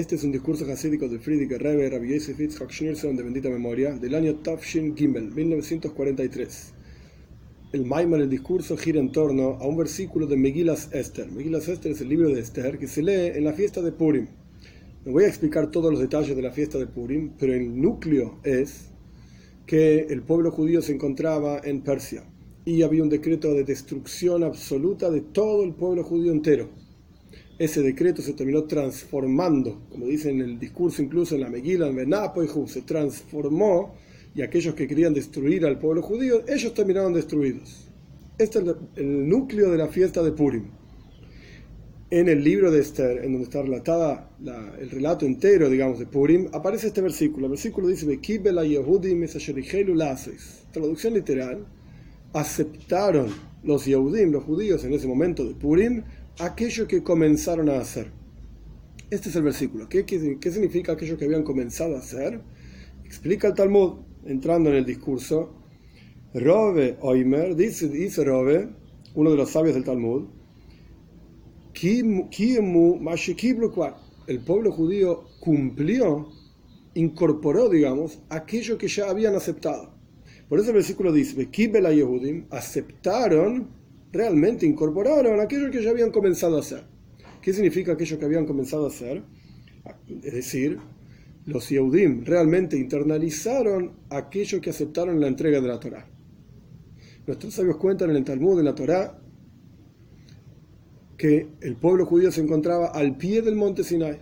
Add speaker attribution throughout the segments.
Speaker 1: Este es un discurso hasídico de Friedrich Rebbe Rabbi Yosef Yitzhak Schneerson de bendita memoria del año Tafshin Gimel, 1943. El Maimar, el discurso, gira en torno a un versículo de Megillas Esther. Megillas Esther es el libro de Esther que se lee en la fiesta de Purim. No voy a explicar todos los detalles de la fiesta de Purim, pero el núcleo es que el pueblo judío se encontraba en Persia y había un decreto de destrucción absoluta de todo el pueblo judío entero ese decreto se terminó transformando, como dice en el discurso incluso en la Megillah, en Benapoihu, se transformó y aquellos que querían destruir al pueblo judío, ellos terminaron destruidos. Este es el núcleo de la fiesta de Purim. En el libro de Esther, en donde está relatada el relato entero, digamos, de Purim, aparece este versículo. El versículo dice, Traducción literal, aceptaron los Yehudim, los judíos en ese momento de Purim, aquello que comenzaron a hacer. Este es el versículo. ¿Qué, significa aquello que habían comenzado a hacer? Explica el Talmud, entrando en el discurso. Robe Oimer, dice, dice Robe, uno de los sabios del Talmud, el pueblo judío cumplió, incorporó, digamos, aquello que ya habían aceptado. Por eso el versículo dice, aceptaron realmente incorporaron aquello que ya habían comenzado a hacer. ¿Qué significa aquello que habían comenzado a hacer? Es decir, los Yehudim realmente internalizaron aquello que aceptaron la entrega de la Torá. Nuestros sabios cuentan en el Talmud, en la Torá, que el pueblo judío se encontraba al pie del monte Sinai.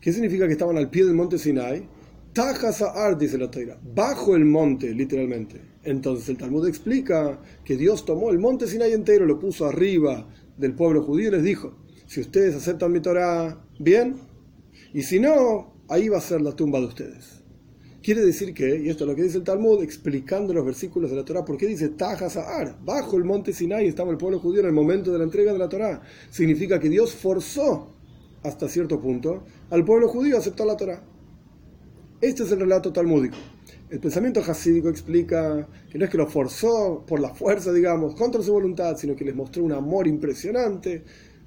Speaker 1: ¿Qué significa que estaban al pie del monte Sinai? Tajasa dice la Torá, bajo el monte, literalmente. Entonces el Talmud explica que Dios tomó el monte Sinai entero, lo puso arriba del pueblo judío y les dijo, si ustedes aceptan mi Torah, bien, y si no, ahí va a ser la tumba de ustedes. Quiere decir que, y esto es lo que dice el Talmud, explicando los versículos de la Torah, ¿por qué dice Tajasar? Bajo el monte Sinai estaba el pueblo judío en el momento de la entrega de la Torah. Significa que Dios forzó, hasta cierto punto, al pueblo judío a aceptar la Torah. Este es el relato talmúdico. El pensamiento hasídico explica que no es que lo forzó por la fuerza, digamos, contra su voluntad, sino que les mostró un amor impresionante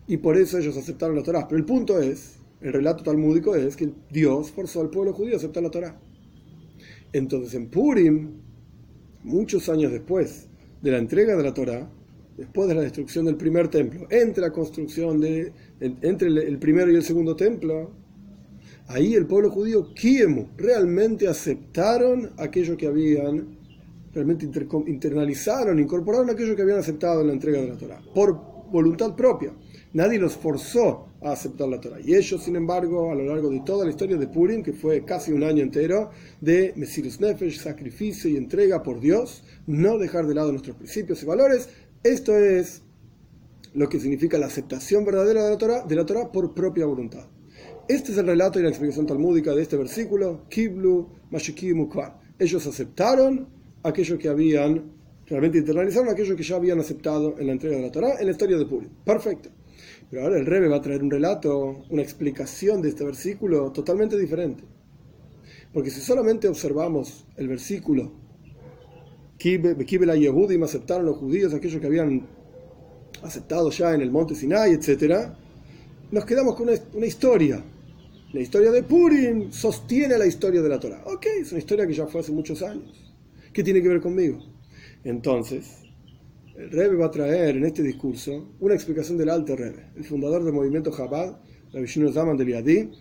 Speaker 1: y por eso ellos aceptaron la Torah. Pero el punto es, el relato talmúdico es que Dios forzó al pueblo judío a aceptar la Torah. Entonces en Purim, muchos años después de la entrega de la Torah, después de la destrucción del primer templo, entre la construcción de, entre el primero y el segundo templo, ahí el pueblo judío, Kiemu, realmente aceptaron aquello que habían, realmente internalizaron, incorporaron aquello que habían aceptado en la entrega de la Torah, por voluntad propia. Nadie los forzó a aceptar la Torah. Y ellos, sin embargo, a lo largo de toda la historia de Purim, que fue casi un año entero de Mesirus Nefesh, sacrificio y entrega por Dios, no dejar de lado nuestros principios y valores, esto es lo que significa la aceptación verdadera de la Torah, de la Torah por propia voluntad. Este es el relato y la explicación talmúdica de este versículo. Kiblu Ellos aceptaron aquello que habían, realmente internalizaron aquello que ya habían aceptado en la entrega de la Torah, en la historia de Purim. Perfecto. Pero ahora el Rebbe va a traer un relato, una explicación de este versículo totalmente diferente. Porque si solamente observamos el versículo, Kibela Yehudim aceptaron los judíos aquello que habían aceptado ya en el monte Sinai, etc., nos quedamos con una historia la historia de Purim sostiene la historia de la Torah. Ok, es una historia que ya fue hace muchos años. ¿Qué tiene que ver conmigo? Entonces, el Rebbe va a traer en este discurso una explicación del Alto Rebbe, el fundador del movimiento Chabad, la Vishnu Zaman del Yadí,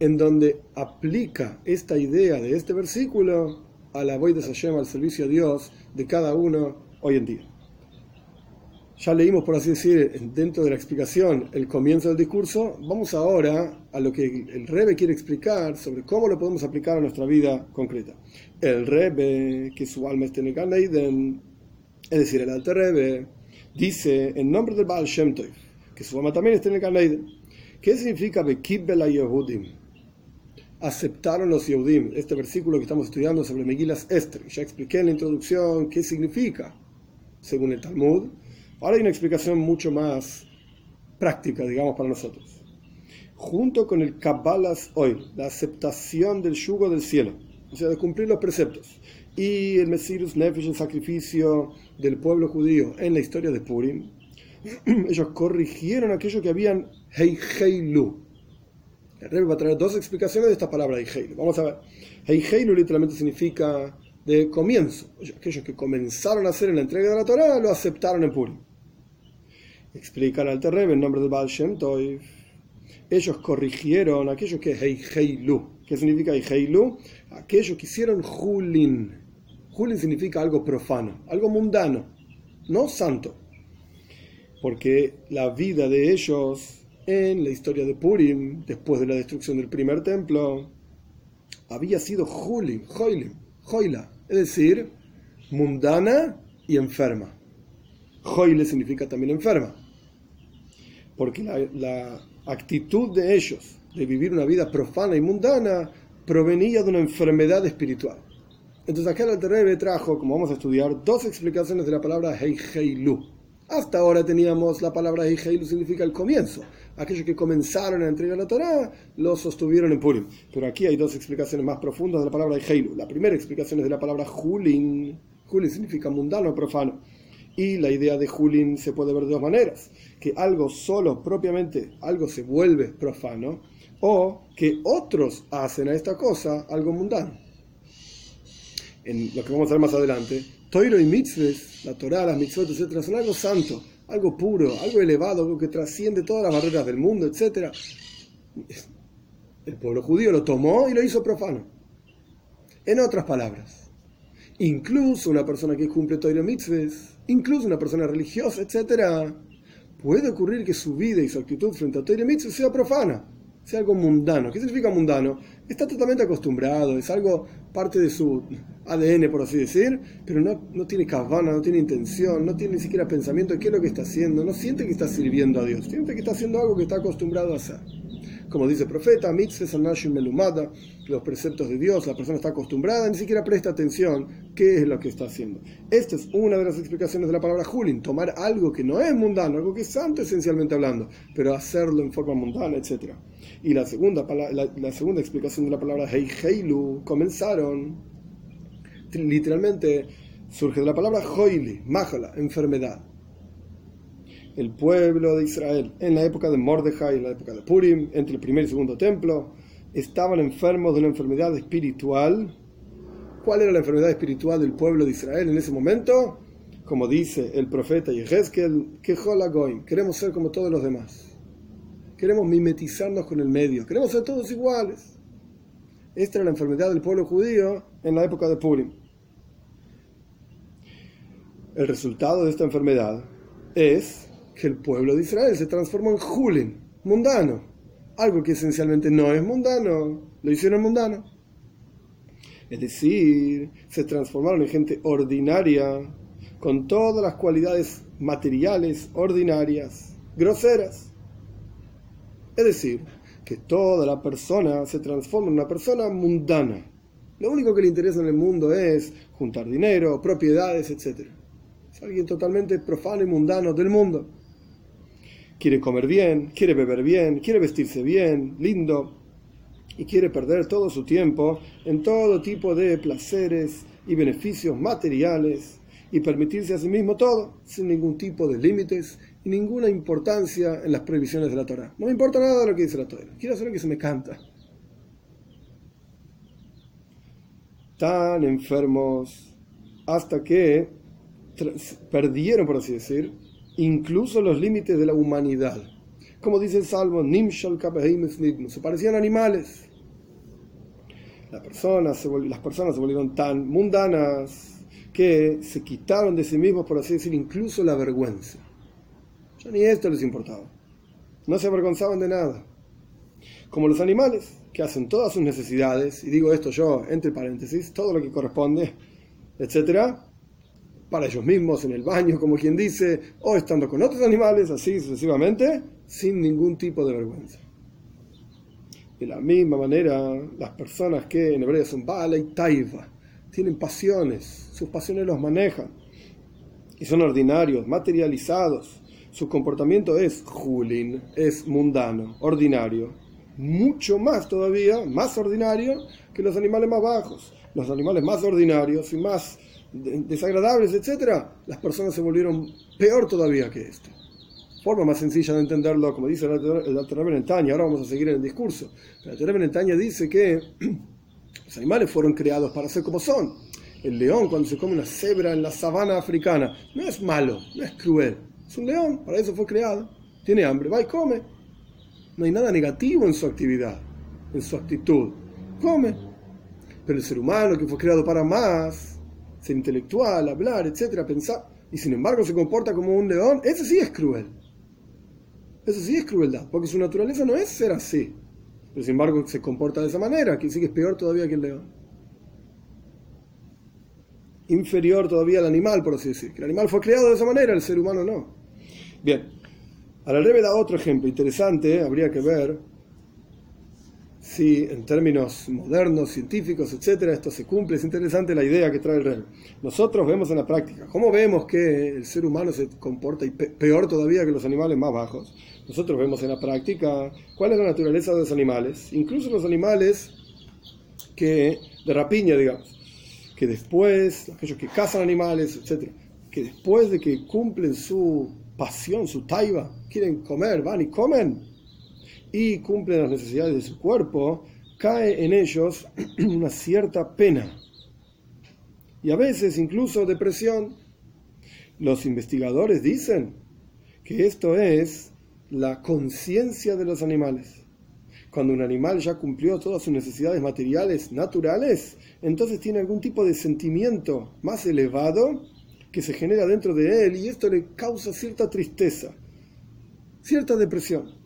Speaker 1: en donde aplica esta idea de este versículo a la voz de Hashem, al servicio a Dios de cada uno hoy en día. Ya leímos, por así decir, dentro de la explicación el comienzo del discurso. Vamos ahora a lo que el Rebe quiere explicar sobre cómo lo podemos aplicar a nuestra vida concreta. El Rebe, que su alma está en el Ganeiden, es decir, el Alter Rebe, dice en nombre del Baal Shem Tov, que su alma también está en el Ganeiden. ¿Qué significa Bekibela Yehudim? Aceptaron los Yehudim. Este versículo que estamos estudiando sobre Megilas Esther. Ya expliqué en la introducción qué significa, según el Talmud Ahora hay una explicación mucho más práctica, digamos, para nosotros. Junto con el Kabbalas hoy, la aceptación del yugo del cielo, o sea, de cumplir los preceptos, y el Mesirus Nefesh, el sacrificio del pueblo judío en la historia de Purim, ellos corrigieron aquello que habían Heiheilu. El Rebbe va a traer dos explicaciones de esta palabra Heiheilu. Vamos a ver. Heiheilu literalmente significa de comienzo. Aquellos que comenzaron a hacer la entrega de la Torah lo aceptaron en Purim. Explican al Rebbe en nombre de Baal Shem. Ellos corrigieron aquellos que Heiheilu. ¿Qué significa Heiheilu? Aquellos que hicieron Julin. Julin significa algo profano, algo mundano, no santo. Porque la vida de ellos en la historia de Purim, después de la destrucción del primer templo, había sido Julim, Joilim, Joila, es decir, mundana y enferma. Joile significa también enferma, porque la, actitud de ellos de vivir una vida profana y mundana provenía de una enfermedad espiritual. Entonces acá el trajo, como vamos a estudiar, dos explicaciones de la palabra Heiheilu. Hasta ahora teníamos la palabra Heiheilu significa el comienzo, aquellos que comenzaron a entregar la Torah lo sostuvieron en Purim. Pero aquí hay dos explicaciones más profundas de la palabra Heilu. La primera explicación es de la palabra Julin. Julin significa mundano o profano. Y la idea de Julin se puede ver de dos maneras. Que algo solo, propiamente, algo se vuelve profano, o que otros hacen a esta cosa algo mundano. En lo que vamos a ver más adelante, Toiro y mitzvahs, la Torah, las mitzvot, etc., son algo santo algo puro, algo elevado, algo que trasciende todas las barreras del mundo, etc. El pueblo judío lo tomó y lo hizo profano. En otras palabras, incluso una persona que cumple Torah mitzvahs, incluso una persona religiosa, etc., puede ocurrir que su vida y su actitud frente a Torah mitzvahs sea profana, sea algo mundano. ¿Qué significa mundano? Está totalmente acostumbrado, es algo parte de su ADN, por así decir, pero no, no tiene cabana, no tiene intención, no tiene ni siquiera pensamiento de qué es lo que está haciendo, no siente que está sirviendo a Dios, siente que está haciendo algo que está acostumbrado a hacer. Como dice el profeta, melumada, los preceptos de Dios, la persona está acostumbrada, ni siquiera presta atención qué es lo que está haciendo. Esta es una de las explicaciones de la palabra Julin, tomar algo que no es mundano, algo que es santo esencialmente hablando, pero hacerlo en forma mundana, etc. Y la segunda, la, segunda explicación de la palabra Heiheilu, comenzaron, literalmente surge de la palabra Hoili, Mahala, enfermedad el pueblo de Israel en la época de Mordejai, en la época de Purim, entre el primer y segundo templo, estaban enfermos de una enfermedad espiritual. ¿Cuál era la enfermedad espiritual del pueblo de Israel en ese momento? Como dice el profeta Yehezkel, que queremos ser como todos los demás. Queremos mimetizarnos con el medio, queremos ser todos iguales. Esta era la enfermedad del pueblo judío en la época de Purim. El resultado de esta enfermedad es que el pueblo de Israel se transformó en Julin, mundano. Algo que esencialmente no es mundano, lo hicieron mundano. Es decir, se transformaron en gente ordinaria, con todas las cualidades materiales ordinarias, groseras. Es decir, que toda la persona se transforma en una persona mundana. Lo único que le interesa en el mundo es juntar dinero, propiedades, etc. Es alguien totalmente profano y mundano del mundo quiere comer bien, quiere beber bien, quiere vestirse bien, lindo, y quiere perder todo su tiempo en todo tipo de placeres y beneficios materiales y permitirse a sí mismo todo sin ningún tipo de límites y ninguna importancia en las previsiones de la Torah. No me importa nada de lo que dice la Torah, quiero hacer lo que se me canta. Tan enfermos hasta que perdieron, por así decir, incluso los límites de la humanidad. Como dice el Salmo, se parecían animales. Las personas, se las personas se volvieron tan mundanas que se quitaron de sí mismos, por así decir, incluso la vergüenza. Ni esto les importaba. No se avergonzaban de nada. Como los animales, que hacen todas sus necesidades, y digo esto yo entre paréntesis, todo lo que corresponde, etcétera, para ellos mismos en el baño, como quien dice, o estando con otros animales, así sucesivamente, sin ningún tipo de vergüenza. De la misma manera, las personas que en hebreo son Bala y Taiva, tienen pasiones, sus pasiones los manejan, y son ordinarios, materializados. Su comportamiento es julin, es mundano, ordinario, mucho más todavía, más ordinario que los animales más bajos. Los animales más ordinarios y más desagradables, etcétera, las personas se volvieron peor todavía que esto. forma más sencilla de entenderlo, como dice el doctor Benetaña, ahora vamos a seguir en el discurso. El doctor Benetaña dice que los animales fueron creados para ser como son. El león cuando se come una cebra en la sabana africana no es malo, no es cruel. Es un león, para eso fue creado. Tiene hambre, va y come. No hay nada negativo en su actividad, en su actitud. Come. Pero el ser humano que fue creado para más, ser intelectual, hablar, etcétera, pensar, y sin embargo se comporta como un león, ese sí es cruel. Eso sí es crueldad, porque su naturaleza no es ser así. Pero sin embargo se comporta de esa manera, que sí que es peor todavía que el león. Inferior todavía al animal, por así decir. Que el animal fue creado de esa manera, el ser humano no. Bien. Ahora el da otro ejemplo interesante, habría que ver si en términos modernos, científicos, etcétera, esto se cumple. Es interesante la idea que trae el rey. Nosotros vemos en la práctica, ¿cómo vemos que el ser humano se comporta peor todavía que los animales más bajos? Nosotros vemos en la práctica cuál es la naturaleza de los animales, incluso los animales que de rapiña, digamos, que después, aquellos que cazan animales, etcétera, que después de que cumplen su pasión, su taiba, quieren comer, van y comen y cumplen las necesidades de su cuerpo, cae en ellos una cierta pena y a veces incluso depresión. Los investigadores dicen que esto es la conciencia de los animales. Cuando un animal ya cumplió todas sus necesidades materiales naturales, entonces tiene algún tipo de sentimiento más elevado que se genera dentro de él y esto le causa cierta tristeza, cierta depresión.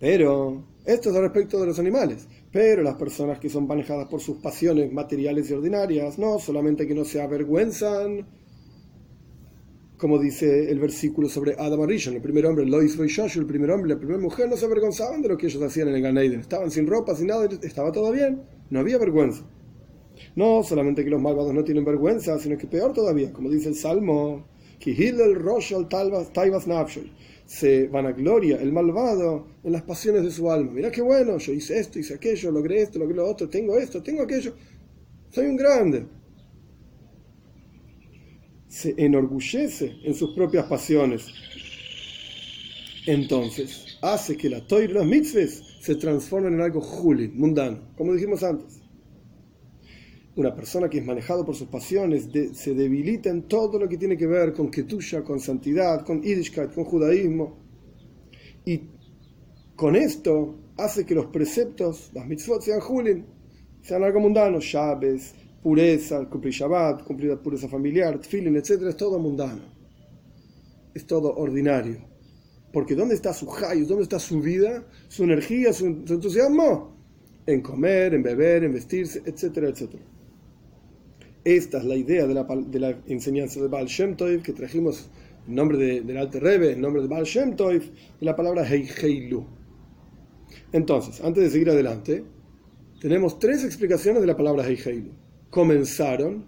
Speaker 1: Pero esto es respecto de los animales. Pero las personas que son manejadas por sus pasiones materiales y ordinarias, no solamente que no se avergüenzan, como dice el versículo sobre Adam Arishon, el primer hombre, Lois Joshua, el primer hombre la primera mujer, no se avergonzaban de lo que ellos hacían en el Ganeiden. Estaban sin ropa, sin nada, estaba todo bien, no había vergüenza. No solamente que los malvados no tienen vergüenza, sino que peor todavía, como dice el Salmo, que Hillel Rosh al Taibas se vanagloria el malvado en las pasiones de su alma. Mira qué bueno, yo hice esto, hice aquello, logré esto, logré lo otro, tengo esto, tengo aquello. Soy un grande. Se enorgullece en sus propias pasiones. Entonces, hace que la toira y los mitzvahs se transformen en algo juli, mundano, como dijimos antes. Una persona que es manejado por sus pasiones se debilita en todo lo que tiene que ver con Ketusha, con santidad, con Yiddishkeit, con judaísmo. Y con esto hace que los preceptos, las mitzvot, sean julin, sean algo mundano, llaves, pureza, cumplir Shabbat, cumplir la pureza familiar, tfilin, etc. Es todo mundano. Es todo ordinario. Porque ¿dónde está su hayus? ¿Dónde está su vida? Su energía, su, entusiasmo? En comer, en beber, en vestirse, etcétera, etcétera. Esta es la idea de la, enseñanza de Baal Shem Tov que trajimos en nombre de, del Alte Rebbe, en nombre de Baal Shem Tov, de la palabra Heiheilu. Entonces, antes de seguir adelante, tenemos tres explicaciones de la palabra Heiheilu. Comenzaron,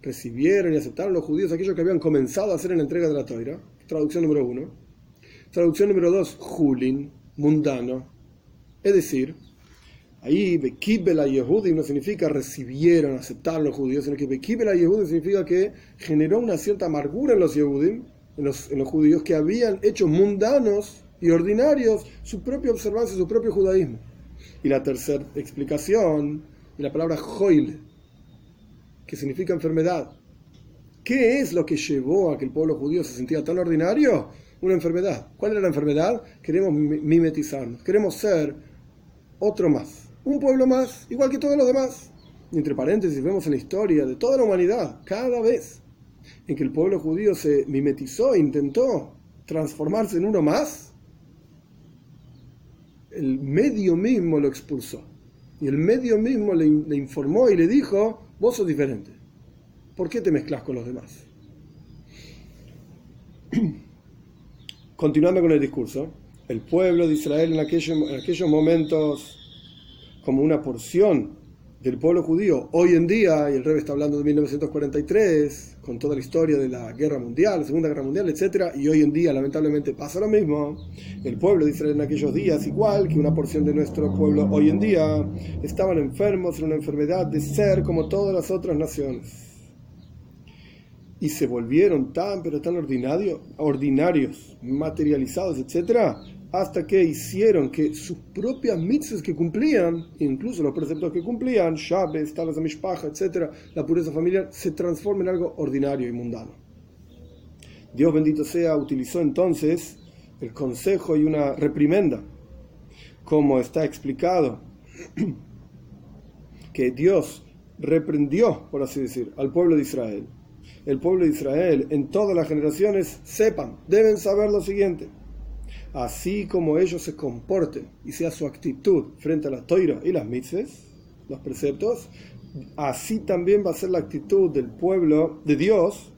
Speaker 1: recibieron y aceptaron los judíos aquello que habían comenzado a hacer en la entrega de la Torah, traducción número uno. Traducción número dos, Julin, mundano. Es decir, Ahí, Bekibel Yehudim no significa recibieron, aceptaron los judíos, sino que Bekibel Yehudim significa que generó una cierta amargura en los Yehudim, en los, en los judíos, que habían hecho mundanos y ordinarios su propia observancia, su propio judaísmo. Y la tercera explicación, y la palabra Joil, que significa enfermedad. ¿Qué es lo que llevó a que el pueblo judío se sentía tan ordinario? Una enfermedad. ¿Cuál era la enfermedad? Queremos mimetizarnos, queremos ser otro más un pueblo más, igual que todos los demás. Y entre paréntesis, vemos en la historia de toda la humanidad, cada vez en que el pueblo judío se mimetizó, intentó transformarse en uno más, el medio mismo lo expulsó. Y el medio mismo le, informó y le dijo, vos sos diferente. ¿Por qué te mezclas con los demás? Continuando con el discurso, el pueblo de Israel en aquellos, en aquellos momentos como una porción del pueblo judío hoy en día, y el Rebe está hablando de 1943, con toda la historia de la guerra mundial, la segunda guerra mundial, etc., y hoy en día lamentablemente pasa lo mismo, el pueblo de en aquellos días, igual que una porción de nuestro pueblo hoy en día, estaban enfermos en una enfermedad de ser como todas las otras naciones. y se volvieron tan pero tan ordinario, ordinarios, materializados, etc., hasta que hicieron que sus propias mitzvahs que cumplían, incluso los preceptos que cumplían, Shabbat, talas de Mishpacha, etc., la pureza familiar, se transformen en algo ordinario y mundano. Dios bendito sea, utilizó entonces el consejo y una reprimenda, como está explicado, que Dios reprendió, por así decir, al pueblo de Israel. El pueblo de Israel en todas las generaciones sepan, deben saber lo siguiente. Así como ellos se comporten y sea su actitud frente a la toira y las mitzvahs, los preceptos, así también va a ser la actitud del pueblo de Dios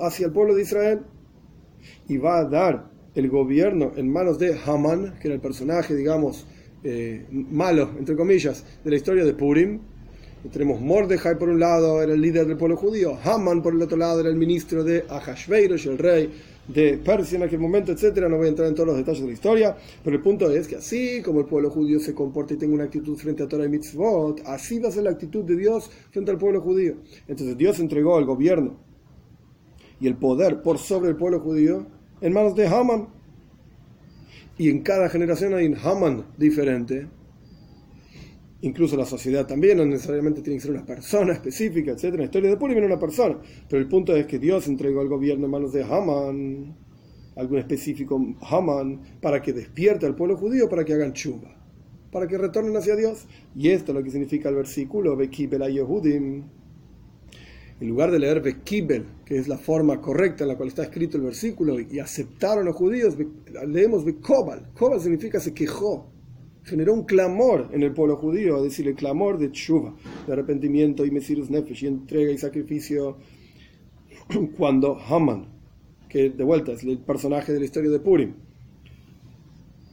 Speaker 1: hacia el pueblo de Israel. Y va a dar el gobierno en manos de Haman, que era el personaje, digamos, eh, malo, entre comillas, de la historia de Purim, tenemos Mordejai por un lado, era el líder del pueblo judío, Haman por el otro lado era el ministro de Ahashveirosh, el rey de Persia en aquel momento, etcétera. No voy a entrar en todos los detalles de la historia, pero el punto es que así como el pueblo judío se comporta y tiene una actitud frente a Torah y Mitzvot, así va a ser la actitud de Dios frente al pueblo judío. Entonces Dios entregó el gobierno y el poder por sobre el pueblo judío en manos de Haman. Y en cada generación hay un Haman diferente incluso la sociedad también, no necesariamente tiene que ser una persona específica, etc. La historia de Purim era una persona, pero el punto es que Dios entregó al gobierno en manos de Haman, algún específico Haman, para que despierte al pueblo judío para que hagan chuba, para que retornen hacia Dios. Y esto es lo que significa el versículo, Bekibel Yehudim. En lugar de leer Bekibel, que es la forma correcta en la cual está escrito el versículo, y aceptaron los judíos, leemos Bekobal. Kobal significa se quejó generó un clamor en el pueblo judío, es decir, el clamor de tshuva, de arrepentimiento y mesirus nefesh, y entrega y sacrificio, cuando Haman, que de vuelta es el personaje de la historia de Purim,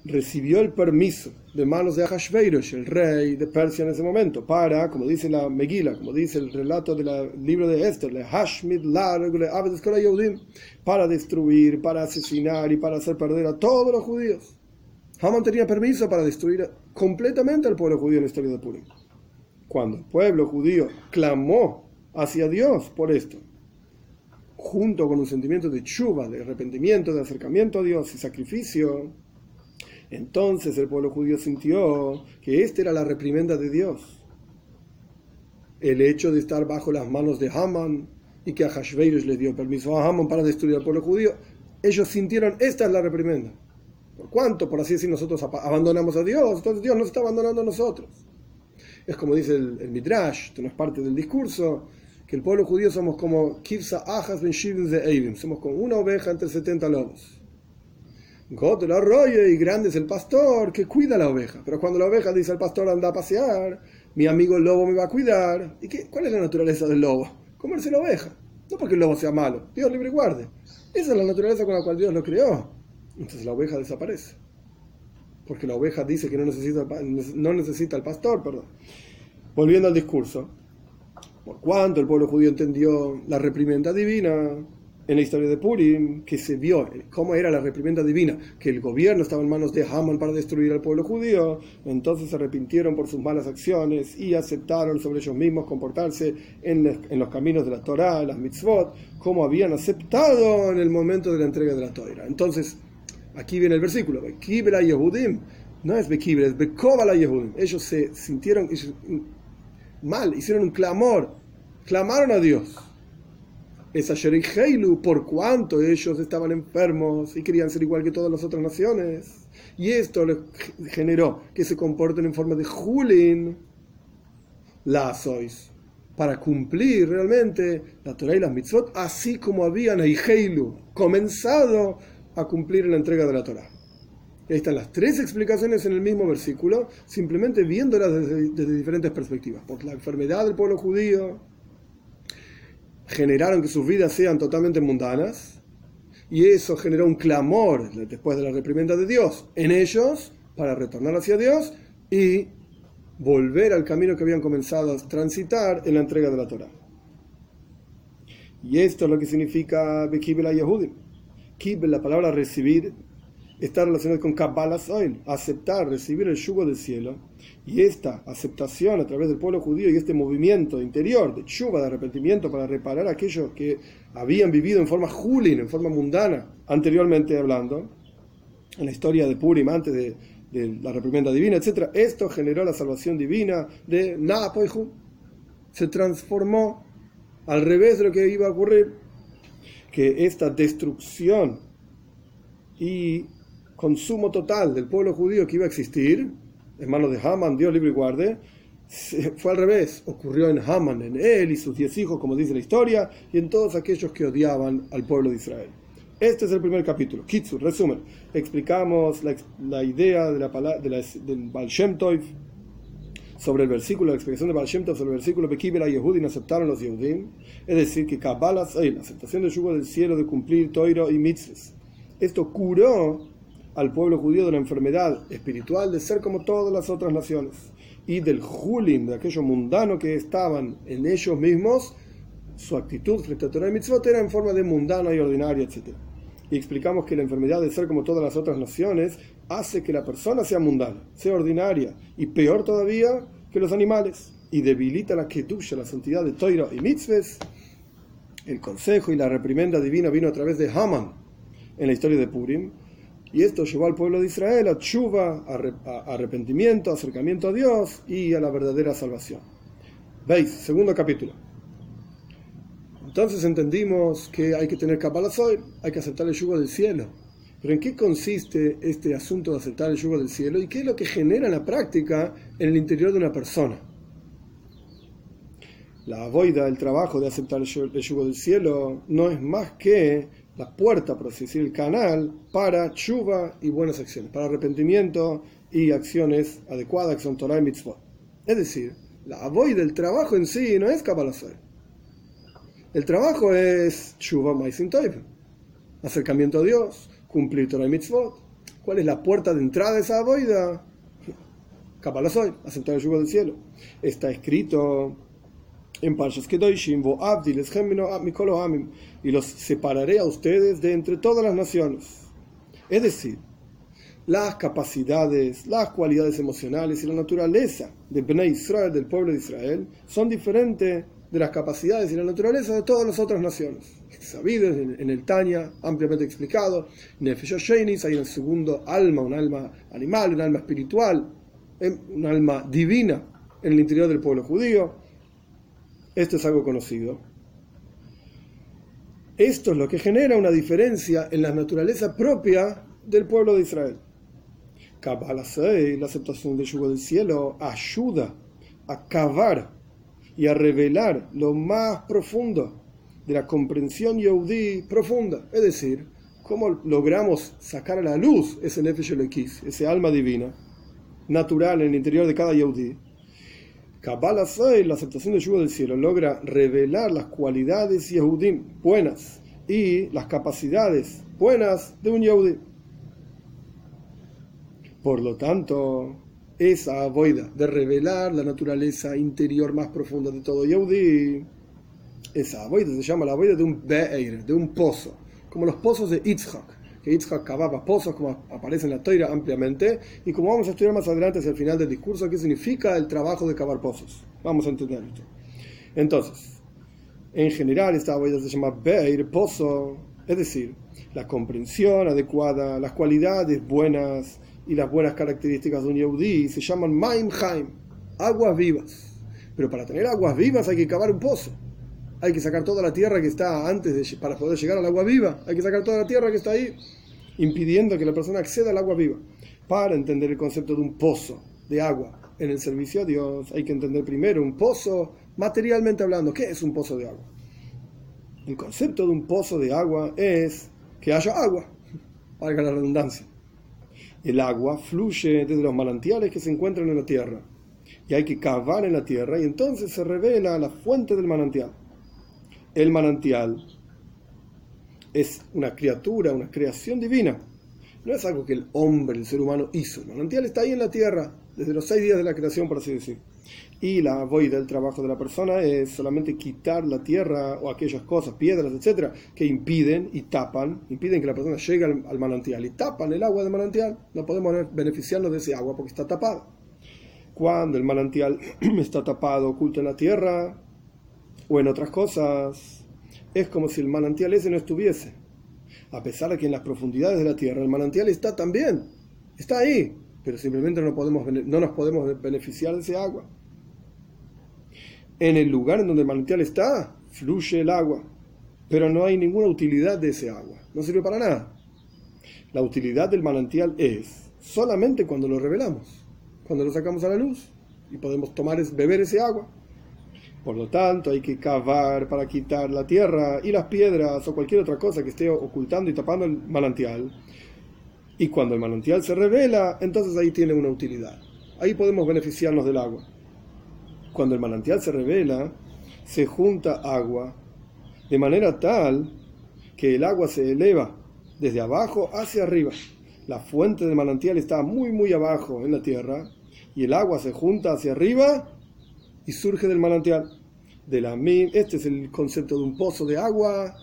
Speaker 1: recibió el permiso de manos de Ahashveirosh, el rey de Persia en ese momento, para, como dice la Megila, como dice el relato del libro de Esther, para destruir, para asesinar y para hacer perder a todos los judíos. Haman tenía permiso para destruir completamente al pueblo judío en la historia de Purim. Cuando el pueblo judío clamó hacia Dios por esto, junto con un sentimiento de chuva, de arrepentimiento, de acercamiento a Dios y sacrificio, entonces el pueblo judío sintió que esta era la reprimenda de Dios. El hecho de estar bajo las manos de Haman y que a Hashverosh le dio permiso a Haman para destruir al pueblo judío, ellos sintieron esta es la reprimenda. ¿Por cuánto, por así decir, nosotros abandonamos a Dios? Entonces Dios nos está abandonando a nosotros. Es como dice el, Midrash, esto no es parte del discurso, que el pueblo judío somos como Kivsa Ajas Ben de somos como una oveja entre 70 lobos. God el arroyo y grande es el pastor que cuida la oveja. Pero cuando la oveja dice al pastor anda a pasear, mi amigo el lobo me va a cuidar. ¿Y qué, cuál es la naturaleza del lobo? Comerse la oveja. No porque el lobo sea malo, Dios libre y guarde. Esa es la naturaleza con la cual Dios lo creó. Entonces la oveja desaparece. Porque la oveja dice que no necesita, no necesita el pastor, perdón. Volviendo al discurso. Por cuanto el pueblo judío entendió la reprimenda divina en la historia de Purim, que se vio cómo era la reprimenda divina, que el gobierno estaba en manos de Haman para destruir al pueblo judío, entonces se arrepintieron por sus malas acciones y aceptaron sobre ellos mismos comportarse en, los caminos de la Torah, las mitzvot, como habían aceptado en el momento de la entrega de la Torah. Entonces, Aquí viene el versículo. Yehudim. No es Bekibel, es Bekobala Yehudim. Ellos se sintieron mal, hicieron un clamor. Clamaron a Dios. Es Heilu, por cuanto ellos estaban enfermos y querían ser igual que todas las otras naciones. Y esto les generó que se comporten en forma de Julin. La sois para cumplir realmente la Torah y las mitzvot, así como habían Heilu comenzado a cumplir la entrega de la Torah. Ahí están las tres explicaciones en el mismo versículo, simplemente viéndolas desde, diferentes perspectivas. Porque la enfermedad del pueblo judío generaron que sus vidas sean totalmente mundanas, y eso generó un clamor después de la reprimenda de Dios en ellos para retornar hacia Dios y volver al camino que habían comenzado a transitar en la entrega de la Torah. Y esto es lo que significa Bekibel Yehudim Kibel, la palabra recibir, está relacionado con Kabbalah Soil, aceptar, recibir el yugo del cielo. Y esta aceptación a través del pueblo judío y este movimiento interior de chuva, de arrepentimiento para reparar aquellos que habían vivido en forma julin, en forma mundana, anteriormente hablando, en la historia de Purim, antes de, la reprimenda divina, etc. Esto generó la salvación divina de Naapoihu. Se transformó al revés de lo que iba a ocurrir, que esta destrucción y consumo total del pueblo judío que iba a existir, en manos de Haman, Dios libre y guarde, fue al revés, ocurrió en Haman, en él y sus diez hijos, como dice la historia, y en todos aquellos que odiaban al pueblo de Israel. Este es el primer capítulo. Kitsur, resumen. Explicamos la, idea de la, de la, del Baal Shem Tov sobre el versículo, la explicación de Baal sobre el versículo Bekibel Yehudim aceptaron los Yehudim. Es decir, que Kabbalah, la aceptación del yugo del cielo de cumplir Toiro y Mitzvahs. Esto curó al pueblo judío de la enfermedad espiritual de ser como todas las otras naciones y del julim, de aquello mundano que estaban en ellos mismos, su actitud frente a Torah y Mitzvot era en forma de mundana y ordinaria, etc. Y explicamos que la enfermedad de ser como todas las otras naciones hace que la persona sea mundana, sea ordinaria y peor todavía que los animales y debilita la kedusha, la santidad de Torah y Mitzvahs. El consejo y la reprimenda divina vino a través de Haman en la historia de Purim y esto llevó al pueblo de Israel a chuva, a arrepentimiento, acercamiento a Dios y a la verdadera salvación. Veis, segundo capítulo. Entonces entendimos que hay que tener Kabbalah hay que aceptar el yugo del cielo. Pero ¿en qué consiste este asunto de aceptar el yugo del cielo y qué es lo que genera en la práctica en el interior de una persona? La boida, el trabajo de aceptar el yugo del cielo, no es más que la puerta, por así decir, el canal para chuva y buenas acciones, para arrepentimiento y acciones adecuadas que son Torah y Mitzvot. Es decir, la avoy del trabajo en sí no es Kabbalah El trabajo es chuva maisim acercamiento a Dios, cumplir Torah y Mitzvot. ¿Cuál es la puerta de entrada de esa avoida? Kabbalah aceptar el yugo del cielo. Está escrito en Parshas Kedoshim, y los separaré a ustedes de entre todas las naciones. Es decir, las capacidades, las cualidades emocionales y la naturaleza de Bnei Israel, del pueblo de Israel, son diferentes de las capacidades y la naturaleza de todas las otras naciones. Sabido en, el Tanya, ampliamente explicado, Nefesh hay un segundo alma, un alma animal, un alma espiritual, un alma divina en el interior del pueblo judío esto es algo conocido. Esto es lo que genera una diferencia en la naturaleza propia del pueblo de Israel. Kabbalah 6, la aceptación del yugo del cielo, ayuda a cavar y a revelar lo más profundo de la comprensión yehudí profunda. Es decir, cómo logramos sacar a la luz ese nefesh ese alma divina, natural en el interior de cada yehudí, Kabbalah la aceptación del yugo del cielo, logra revelar las cualidades Yehudim buenas y las capacidades buenas de un Yehudi. Por lo tanto, esa boida de revelar la naturaleza interior más profunda de todo Yehudi, esa boida se llama la boida de un Be'er, de un pozo, como los pozos de Yitzhak que Yitzhak cavaba pozos, como aparece en la toira ampliamente, y como vamos a estudiar más adelante hacia el final del discurso, qué significa el trabajo de cavar pozos. Vamos a entender esto. Entonces, en general, esta huella se llama Beir, pozo, es decir, la comprensión adecuada, las cualidades buenas y las buenas características de un Yehudi se llaman Maim Haim, aguas vivas. Pero para tener aguas vivas hay que cavar un pozo hay que sacar toda la tierra que está antes de, para poder llegar al agua viva, hay que sacar toda la tierra que está ahí, impidiendo que la persona acceda al agua viva. Para entender el concepto de un pozo de agua en el servicio a Dios, hay que entender primero un pozo, materialmente hablando, ¿qué es un pozo de agua? El concepto de un pozo de agua es que haya agua, valga la redundancia. El agua fluye desde los manantiales que se encuentran en la tierra. Y hay que cavar en la tierra y entonces se revela la fuente del manantial el manantial es una criatura, una creación divina. No es algo que el hombre, el ser humano hizo. El manantial está ahí en la tierra, desde los seis días de la creación, por así decir. Y la voida, del trabajo de la persona, es solamente quitar la tierra o aquellas cosas, piedras, etcétera, que impiden y tapan, impiden que la persona llegue al, manantial y tapan el agua del manantial. No podemos beneficiarnos de ese agua porque está tapada. Cuando el manantial está tapado, oculto en la tierra o en otras cosas, es como si el manantial ese no estuviese. A pesar de que en las profundidades de la tierra el manantial está también, está ahí, pero simplemente no, nos podemos beneficiar de ese agua. En el lugar en donde el manantial está, fluye el agua, pero no hay ninguna utilidad de ese agua, no sirve para nada. La utilidad del manantial es solamente cuando lo revelamos, cuando lo sacamos a la luz y podemos tomar, beber ese agua. Por lo tanto, hay que cavar para quitar la tierra y las piedras o cualquier otra cosa que esté ocultando y tapando el manantial y cuando el manantial se revela, entonces ahí tiene una utilidad. Ahí podemos beneficiarnos del agua. Cuando el manantial se revela, se junta agua de manera tal que el agua se eleva desde abajo hacia arriba. La fuente del manantial está muy muy abajo en la tierra y el agua se junta hacia arriba y surge del manantial. De la, este es el concepto de un pozo de agua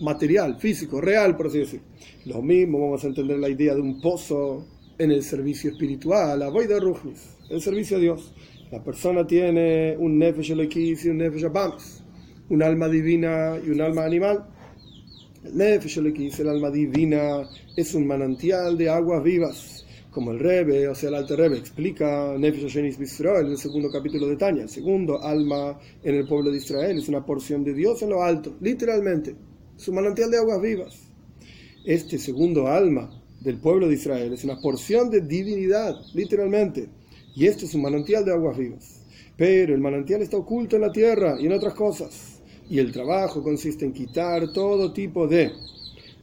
Speaker 1: material, físico, real, por así decir. Lo mismo vamos a entender la idea de un pozo en el servicio espiritual, la de Rujnis, el servicio a Dios. La persona tiene un Nefesh Elohis y un Nefesh Abams, un alma divina y un alma animal. El Nefesh Elohis, el alma divina, es un manantial de aguas vivas, como el Rebe, o sea, el Alter Rebe explica Nefesh Shenis en el segundo capítulo de Tanya. El segundo alma en el pueblo de Israel es una porción de Dios en lo alto, literalmente su manantial de aguas vivas. Este segundo alma del pueblo de Israel es una porción de divinidad, literalmente, y este es un manantial de aguas vivas. Pero el manantial está oculto en la tierra y en otras cosas, y el trabajo consiste en quitar todo tipo de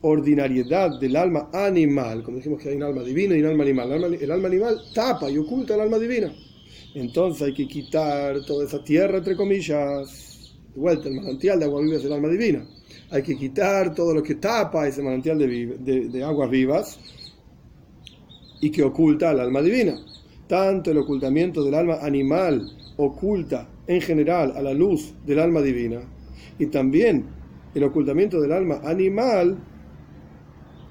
Speaker 1: ordinariedad del alma animal, como dijimos que hay un alma divina y un alma animal. El alma, el alma animal tapa y oculta el alma divina. Entonces hay que quitar toda esa tierra, entre comillas, de el manantial de agua viva es alma divina hay que quitar todo lo que tapa ese manantial de, aguas vivas y que oculta al alma divina. Tanto el ocultamiento del alma animal oculta en general a la luz del alma divina y también el ocultamiento del alma animal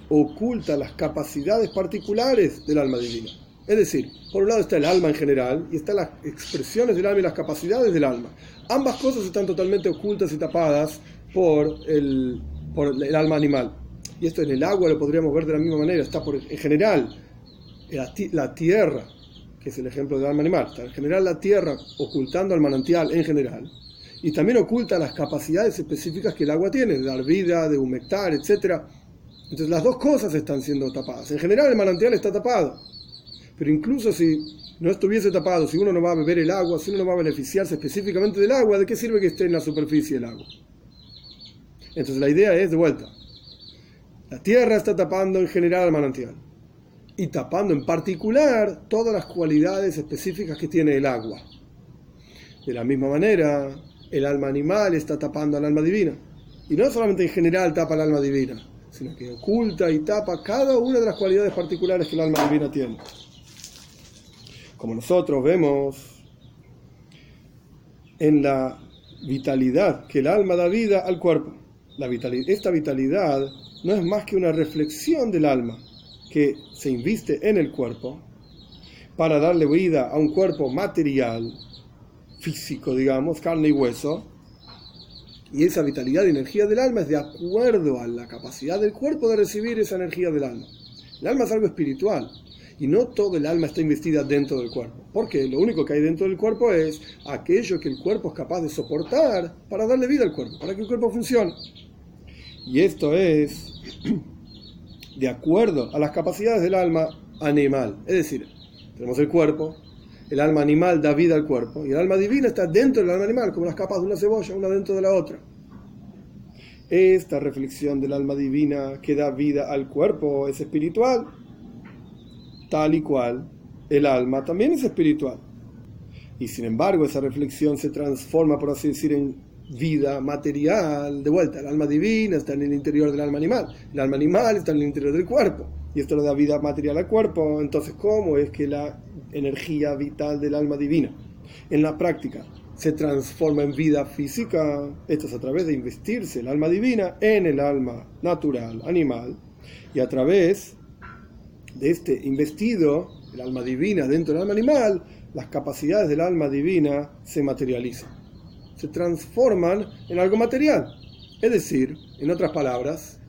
Speaker 1: oculta las capacidades particulares del alma divina. Es decir, por un lado está el alma en general y están las expresiones del alma y las capacidades del alma. Ambas cosas están totalmente ocultas y tapadas por el, por el alma animal. Y esto en el agua lo podríamos ver de la misma manera. Está por, en general la, tierra, que es el ejemplo del alma animal, está en general la tierra ocultando al manantial en general. Y también oculta las capacidades específicas que el agua tiene, de dar vida, de humectar, etc. Entonces las dos cosas están siendo tapadas. En general el manantial está tapado. Pero incluso si no estuviese tapado, si uno no va a beber el agua, si uno no va a beneficiarse específicamente del agua, ¿de qué sirve que esté en la superficie el agua? Entonces la idea es de vuelta. La tierra está tapando en general el manantial y tapando en particular todas las cualidades específicas que tiene el agua. De la misma manera, el alma animal está tapando al alma divina. Y no solamente en general tapa al alma divina, sino que oculta y tapa cada una de las cualidades particulares que el alma divina tiene. Como nosotros vemos en la vitalidad que el alma da vida al cuerpo esta vitalidad no es más que una reflexión del alma que se inviste en el cuerpo para darle vida a un cuerpo material, físico, digamos, carne y hueso. Y esa vitalidad y energía del alma es de acuerdo a la capacidad del cuerpo de recibir esa energía del alma. El alma es algo espiritual y no todo el alma está investida dentro del cuerpo, porque lo único que hay dentro del cuerpo es aquello que el cuerpo es capaz de soportar para darle vida al cuerpo, para que el cuerpo funcione. Y esto es de acuerdo a las capacidades del alma animal. Es decir, tenemos el cuerpo, el alma animal da vida al cuerpo y el alma divina está dentro del alma animal, como las capas de una cebolla, una dentro de la otra. Esta reflexión del alma divina que da vida al cuerpo es espiritual, tal y cual el alma también es espiritual. Y sin embargo, esa reflexión se transforma, por así decir, en vida material, de vuelta, el alma divina está en el interior del alma animal, el alma animal está en el interior del cuerpo. y esto le da vida material al cuerpo, entonces ¿cómo es que la energía vital del alma divina en la práctica se transforma en vida física? Esto es a través de investirse el alma divina en el alma natural, animal, y a través de este investido, el alma divina dentro del alma animal, las capacidades del alma divina se materializan, se transforman en algo material. Es decir, en otras palabras,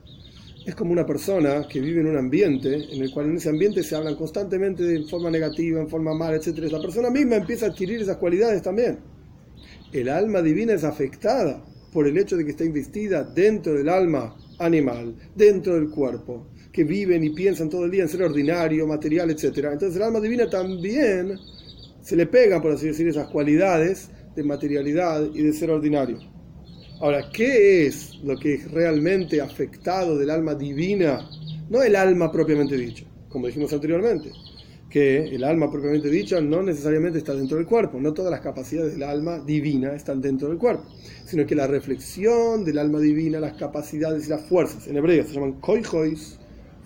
Speaker 1: es como una persona que vive en un ambiente en el cual en ese ambiente se hablan constantemente de forma negativa, en forma mala, etc. La persona misma empieza a adquirir esas cualidades también. El alma divina es afectada por el hecho de que está investida dentro del alma animal, dentro del cuerpo, que viven y piensan todo el día en ser ordinario, material, etc. Entonces el alma divina también se le pega, por así decir, esas cualidades de materialidad y de ser ordinario. Ahora, ¿qué es lo que es realmente afectado del alma divina? No el alma propiamente dicha, como dijimos anteriormente, que el alma propiamente dicha no necesariamente está dentro del cuerpo, no todas las capacidades del alma divina están dentro del cuerpo, sino que la reflexión del alma divina, las capacidades y las fuerzas, en hebreo se llaman koihois,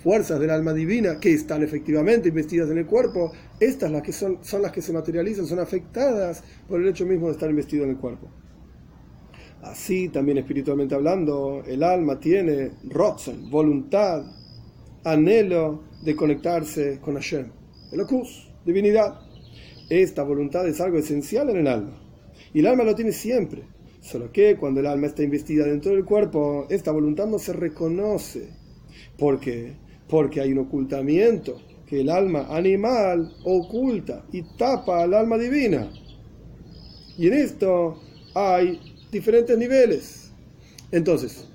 Speaker 1: fuerzas del alma divina que están efectivamente investidas en el cuerpo, estas las que son, son las que se materializan, son afectadas por el hecho mismo de estar investido en el cuerpo. Así también espiritualmente hablando, el alma tiene rotzen, voluntad, anhelo de conectarse con Hashem, Elokus, divinidad. Esta voluntad es algo esencial en el alma. Y el alma lo tiene siempre. Solo que cuando el alma está investida dentro del cuerpo, esta voluntad no se reconoce. ¿Por qué? Porque hay un ocultamiento que el alma animal oculta y tapa al alma divina. Y en esto hay diferentes niveles. Entonces,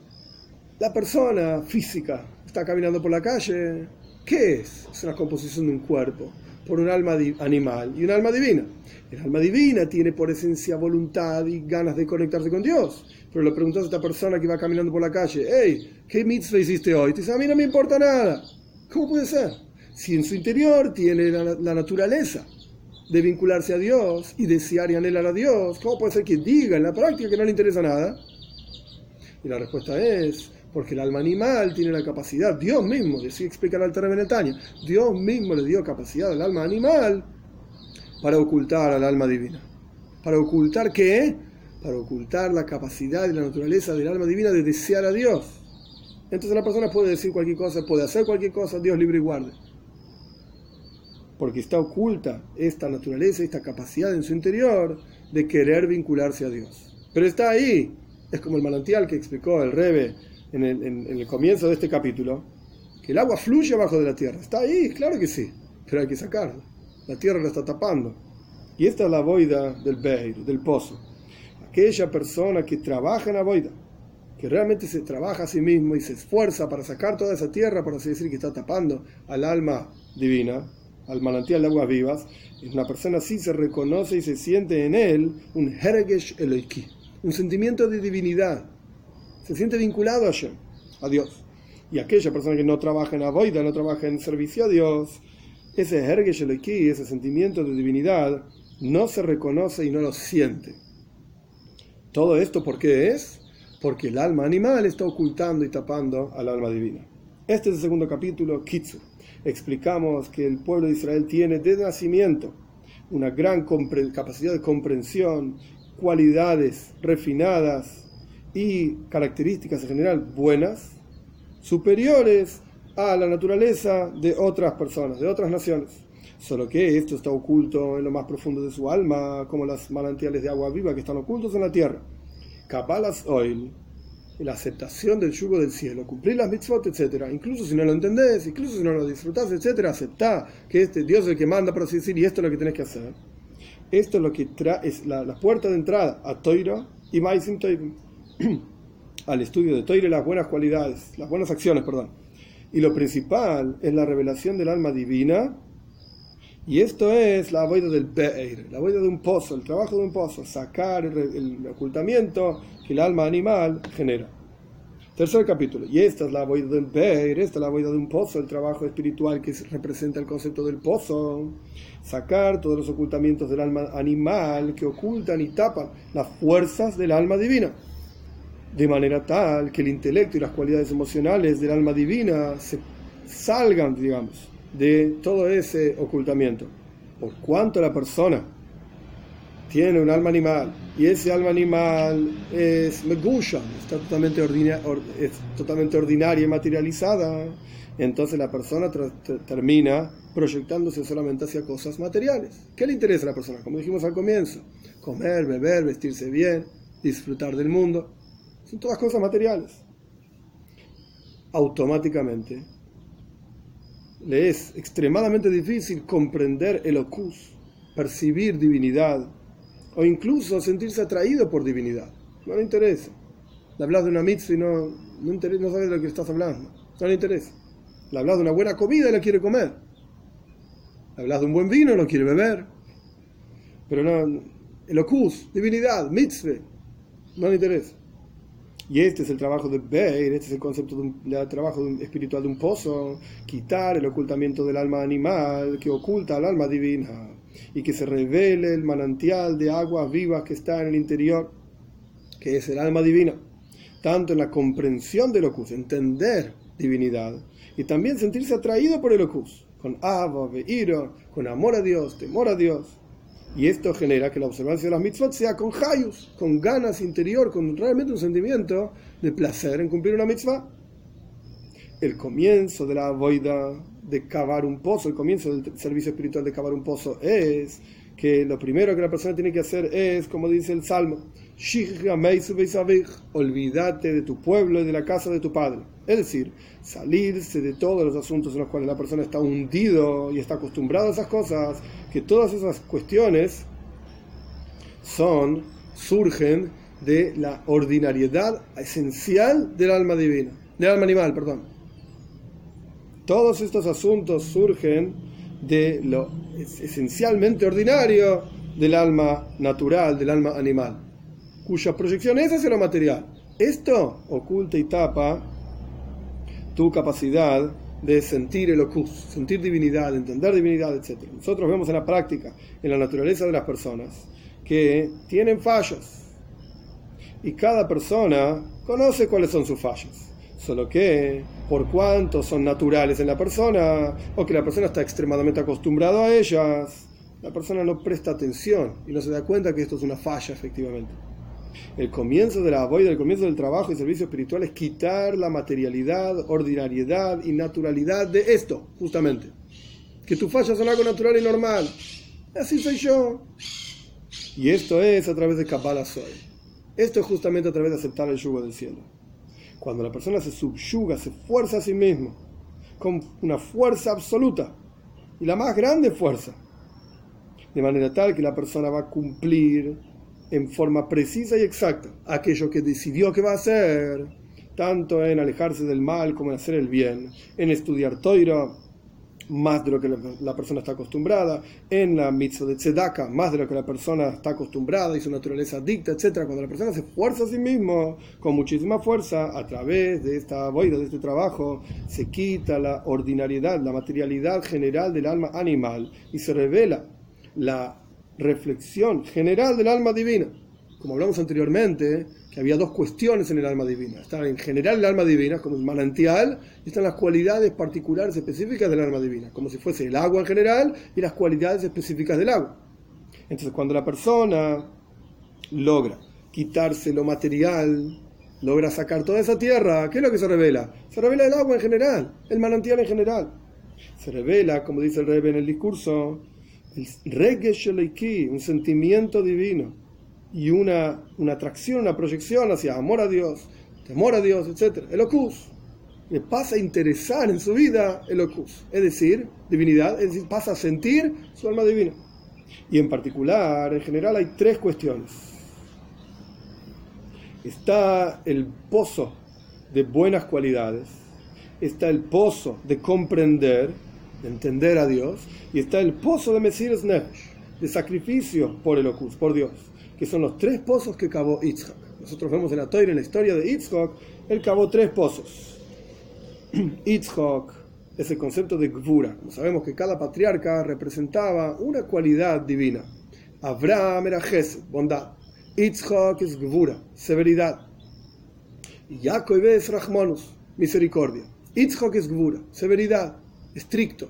Speaker 1: la persona física está caminando por la calle. ¿Qué es? Es una composición de un cuerpo por un alma animal y un alma divina. El alma divina tiene por esencia voluntad y ganas de conectarse con Dios. Pero le preguntas a esta persona que va caminando por la calle, hey, ¿qué mitzvah hiciste hoy? Te dice, a mí no me importa nada. ¿Cómo puede ser? Si en su interior tiene la, la naturaleza de vincularse a Dios y desear y anhelar a Dios, ¿cómo puede ser que diga en la práctica que no le interesa nada? Y la respuesta es, porque el alma animal tiene la capacidad, Dios mismo, decía explicar al Benetaña, Dios mismo le dio capacidad al alma animal para ocultar al alma divina. ¿Para ocultar qué? Para ocultar la capacidad y la naturaleza del alma divina de desear a Dios. Entonces la persona puede decir cualquier cosa, puede hacer cualquier cosa, Dios libre y guarde porque está oculta esta naturaleza, esta capacidad en su interior de querer vincularse a Dios. Pero está ahí, es como el manantial que explicó el Rebe en el, comienzo de este capítulo, que el agua fluye abajo de la tierra. Está ahí, claro que sí, pero hay que sacarla. La tierra la está tapando. Y esta es la boida del Beir, del pozo. Aquella persona que trabaja en la boida, que realmente se trabaja a sí mismo y se esfuerza para sacar toda esa tierra, por así decir, que está tapando al alma divina, al manantial de aguas vivas, una persona así se reconoce y se siente en él un Hergesh Eloiki, un sentimiento de divinidad. Se siente vinculado a, Dios. Y aquella persona que no trabaja en Avoida, no trabaja en servicio a Dios, ese Hergesh ese sentimiento de divinidad, no se reconoce y no lo siente. Todo esto, ¿por qué es? Porque el alma animal está ocultando y tapando al alma divina. Este es el segundo capítulo, Kitsu explicamos que el pueblo de Israel tiene de nacimiento una gran capacidad de comprensión, cualidades refinadas y características en general buenas, superiores a la naturaleza de otras personas, de otras naciones. Solo que esto está oculto en lo más profundo de su alma, como las manantiales de agua viva que están ocultos en la tierra. Kabbalas Oil la aceptación del yugo del cielo, cumplir las mitzvot, etc. Incluso si no lo entendés, incluso si no lo disfrutás, etc. Aceptá que este Dios es el que manda, por así decir, y esto es lo que tenés que hacer. Esto es lo que trae, es la, puerta de entrada a Toiro y Maisim Toiro, al estudio de Toiro y las buenas cualidades, las buenas acciones, perdón. Y lo principal es la revelación del alma divina, y esto es la boida del Be'er, la boida de un pozo, el trabajo de un pozo, sacar el ocultamiento que el alma animal genera. Tercer capítulo. Y esta es la boida del Beir, esta es la boida de un pozo, el trabajo espiritual que representa el concepto del pozo. Sacar todos los ocultamientos del alma animal que ocultan y tapan las fuerzas del alma divina. De manera tal que el intelecto y las cualidades emocionales del alma divina se, salgan, digamos, de todo ese ocultamiento. Por cuanto la persona tiene un alma animal y ese alma animal es megusha, está totalmente, es totalmente ordinaria y materializada, entonces la persona termina proyectándose solamente hacia cosas materiales. ¿Qué le interesa a la persona? Como dijimos al comienzo, comer, beber, vestirse bien, disfrutar del mundo, son todas cosas materiales. Automáticamente le es extremadamente difícil comprender el ocus, percibir divinidad, o incluso sentirse atraído por divinidad. No le interesa. Le hablas de una mitzvah y no, no, interesa, no sabe de lo que estás hablando. No le interesa. Le hablas de una buena comida y la quiere comer. Le hablas de un buen vino y lo quiere beber. Pero no, el ocus, divinidad, mitzvah, no le interesa. Y este es el trabajo de Beir, este es el concepto del trabajo espiritual de un pozo, quitar el ocultamiento del alma animal que oculta al alma divina y que se revele el manantial de aguas vivas que está en el interior, que es el alma divina, tanto en la comprensión del ocus, entender divinidad, y también sentirse atraído por el ocus, con ava, con amor a Dios, temor a Dios, y esto genera que la observancia de las mitzvot sea con hayus, con ganas interior, con realmente un sentimiento de placer en cumplir una mitzvah. El comienzo de la voida de cavar un pozo, el comienzo del servicio espiritual de cavar un pozo es que lo primero que la persona tiene que hacer es, como dice el Salmo, olvídate de tu pueblo y de la casa de tu padre. Es decir, salirse de todos los asuntos en los cuales la persona está hundido y está acostumbrado a esas cosas, que todas esas cuestiones son, surgen de la ordinariedad esencial del alma divina, del alma animal, perdón. Todos estos asuntos surgen de lo esencialmente ordinario del alma natural, del alma animal, cuya proyección es hacia lo material. Esto oculta y tapa tu capacidad de sentir el ocus, sentir divinidad, entender divinidad, etc. Nosotros vemos en la práctica, en la naturaleza de las personas, que tienen fallas. Y cada persona conoce cuáles son sus fallas. Solo que, por cuánto son naturales en la persona, o que la persona está extremadamente acostumbrado a ellas, la persona no presta atención y no se da cuenta que esto es una falla, efectivamente. El comienzo de la voida, el comienzo del trabajo y servicio espiritual es quitar la materialidad, ordinariedad y naturalidad de esto, justamente. Que tu falla son algo natural y normal. Así soy yo. Y esto es a través de Kabbalah Soy. Esto es justamente a través de aceptar el yugo del cielo. Cuando la persona se subyuga, se fuerza a sí mismo, con una fuerza absoluta, y la más grande fuerza, de manera tal que la persona va a cumplir en forma precisa y exacta aquello que decidió que va a hacer, tanto en alejarse del mal como en hacer el bien, en estudiar Toiro, más de lo que la persona está acostumbrada, en la mitzvah de tzedaka, más de lo que la persona está acostumbrada y su naturaleza dicta, etc. Cuando la persona se esfuerza a sí mismo con muchísima fuerza, a través de esta boida, de este trabajo, se quita la ordinariedad, la materialidad general del alma animal y se revela la reflexión general del alma divina. Como hablamos anteriormente, había dos cuestiones en el alma divina. Está en general el alma divina, como el manantial, y están las cualidades particulares específicas del alma divina, como si fuese el agua en general y las cualidades específicas del agua. Entonces, cuando la persona logra quitarse lo material, logra sacar toda esa tierra, ¿qué es lo que se revela? Se revela el agua en general, el manantial en general. Se revela, como dice el rey en el discurso, el regesh un sentimiento divino y una, una atracción, una proyección hacia amor a Dios, temor a Dios, etc. El ocus. Le pasa a interesar en su vida el ocus, es decir, divinidad, es decir, pasa a sentir su alma divina. Y en particular, en general, hay tres cuestiones. Está el pozo de buenas cualidades, está el pozo de comprender, de entender a Dios, y está el pozo de Nefesh, de sacrificio por el ocus, por Dios que son los tres pozos que cavó Yitzhak. Nosotros vemos en la Torah, en la historia de Yitzhak, él cavó tres pozos. Yitzhak es el concepto de Gvura. Sabemos que cada patriarca representaba una cualidad divina. Abraham era Gesed, bondad. Yitzhak es Gvura, severidad. Jacob es Rahmanus, misericordia. Itzhok es Gvura, severidad, estricto.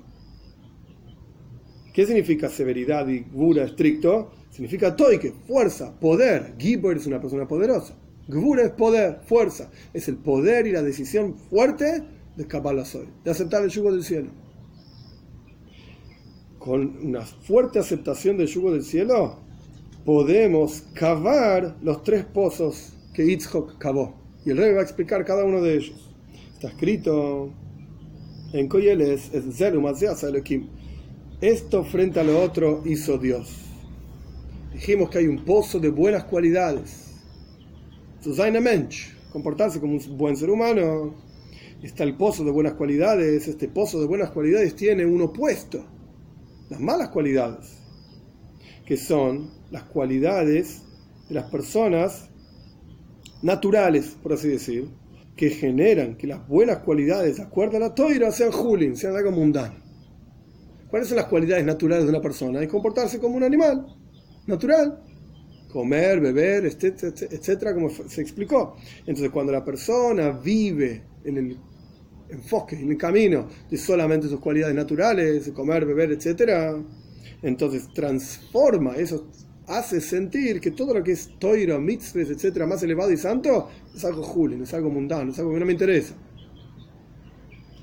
Speaker 1: ¿Qué significa severidad y Gvura estricto? Significa toike, fuerza, poder. Gibor es una persona poderosa. Gvura es poder, fuerza. Es el poder y la decisión fuerte de Kabbalah Soy, de aceptar el yugo del cielo. Con una fuerte aceptación del yugo del cielo, podemos cavar los tres pozos que Yitzhak cavó. Y el rey va a explicar cada uno de ellos. Está escrito en Koyeles, es Esto frente a lo otro hizo Dios. Dijimos que hay un pozo de buenas cualidades Mensch, comportarse como un buen ser humano. Está el pozo de buenas cualidades. Este pozo de buenas cualidades tiene un opuesto, las malas cualidades, que son las cualidades de las personas naturales, por así decir, que generan que las buenas cualidades, de acuerdo a la toira, sean julin, sean algo mundano. ¿Cuáles son las cualidades naturales de una persona? Es comportarse como un animal natural comer, beber, etcétera, etcétera, como se explicó. Entonces, cuando la persona vive en el enfoque, en el camino de solamente sus cualidades naturales, comer, beber, etcétera, entonces transforma eso, hace sentir que todo lo que es toiro, mitzvahs, etcétera, más elevado y santo, es algo julio, es algo mundano, es algo que no me interesa.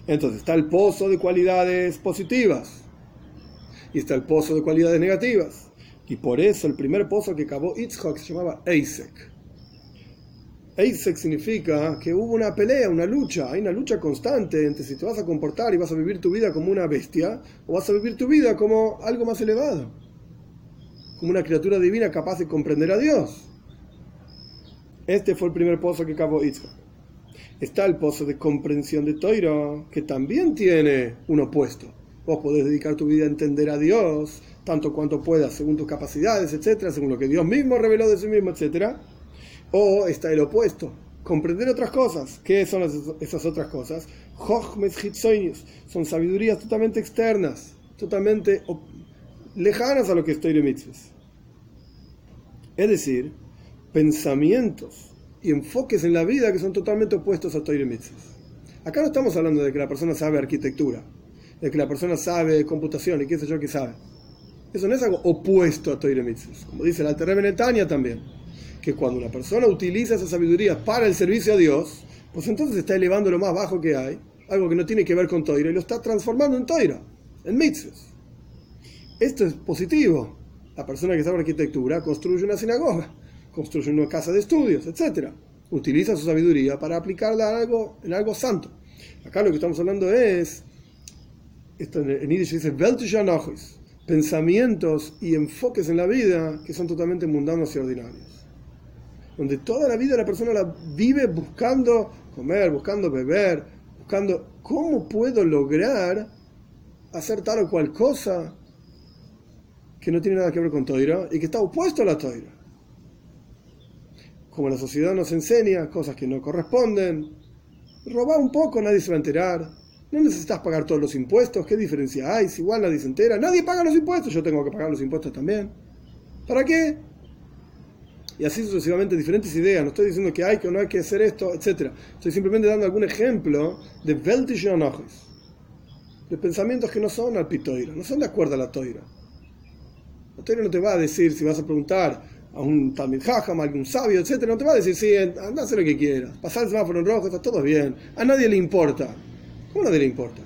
Speaker 1: Entonces está el pozo de cualidades positivas y está el pozo de cualidades negativas. Y por eso el primer pozo que cavó Yitzhak se llamaba Eisek. Eisek significa que hubo una pelea, una lucha, hay una lucha constante entre si te vas a comportar y vas a vivir tu vida como una bestia o vas a vivir tu vida como algo más elevado, como una criatura divina capaz de comprender a Dios. Este fue el primer pozo que cavó Yitzhak. Está el pozo de comprensión de Toiro, que también tiene un opuesto. Vos podés dedicar tu vida a entender a Dios, tanto cuanto puedas, según tus capacidades, etcétera, según lo que Dios mismo reveló de sí mismo, etcétera. O está el opuesto, comprender otras cosas. ¿Qué son esas otras cosas? Son sabidurías totalmente externas, totalmente lejanas a lo que es Toire Mitzvahs. Es decir, pensamientos y enfoques en la vida que son totalmente opuestos a Toire. Acá no estamos hablando de que la persona sabe arquitectura, de que la persona sabe computación y qué sé yo que sabe. Eso no es algo opuesto a Toire Mitzvahs. Como dice la Netania también, que cuando una persona utiliza esa sabiduría para el servicio a Dios, pues entonces está elevando lo más bajo que hay, algo que no tiene que ver con Toira, y lo está transformando en Toira, en Mitzvahs. Esto es positivo. La persona que sabe arquitectura construye una sinagoga, construye una casa de estudios, etc. Utiliza su sabiduría para aplicarla en algo, en santo. Acá lo que estamos hablando es, esto en Yiddish dice, pensamientos y enfoques en la vida que son totalmente mundanos y ordinarios. Donde toda la vida la persona la vive buscando comer, buscando beber, buscando cómo puedo lograr hacer tal o cual cosa que no tiene nada que ver con Toira y que está opuesto a la Toira. Como la sociedad nos enseña cosas que no corresponden, roba un poco, nadie se va a enterar no necesitas pagar todos los impuestos. ¿Qué diferencia hay? Si igual nadie se entera. Nadie paga los impuestos. Yo tengo que pagar los impuestos también. ¿Para qué? Y así sucesivamente diferentes ideas. No estoy diciendo que hay que no hay que hacer esto, etc. Estoy simplemente dando algún ejemplo de Weltische De pensamientos que no son al pitoira, no son de acuerdo a la toira. La toira no te va a decir, si vas a preguntar a un también jajam, a algún sabio, etc., no te va a decir, sí, anda a lo que quieras. Pasar el semáforo en rojo, está todo bien. A nadie le importa. ¿Cómo nadie le importa?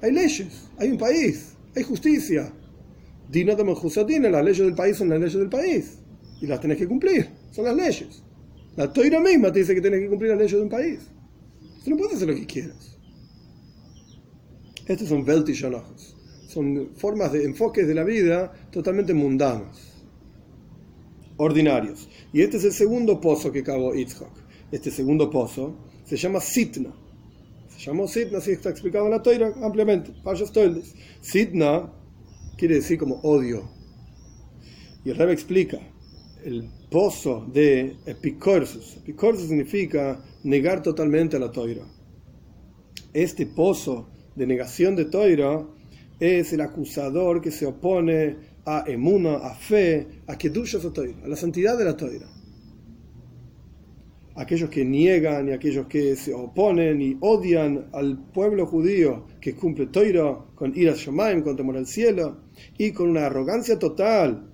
Speaker 1: Hay leyes, hay un país, hay justicia. Dina de Menjusatina, las leyes del país son las leyes del país. Y las tenés que cumplir, son las leyes. La toira misma te dice que tenés que cumplir las leyes de un país. Tú no puedes hacer lo que quieras. Estos son Weltischonachos. Son formas de enfoques de la vida totalmente mundanos, ordinarios. Y este es el segundo pozo que cavó Yitzhak. Este segundo pozo se llama Sitna llamó Sidna, así está explicado en la Toira ampliamente. Sidna quiere decir como odio. Y el Rebbe explica el pozo de epicorsus. Epicorsus significa negar totalmente a la Toira. Este pozo de negación de Toira es el acusador que se opone a emuna, a fe, a kedusha a la santidad de la Toira. Aquellos que niegan y aquellos que se oponen y odian al pueblo judío que cumple Toiro con ira Shomaim, con temor al cielo, y con una arrogancia total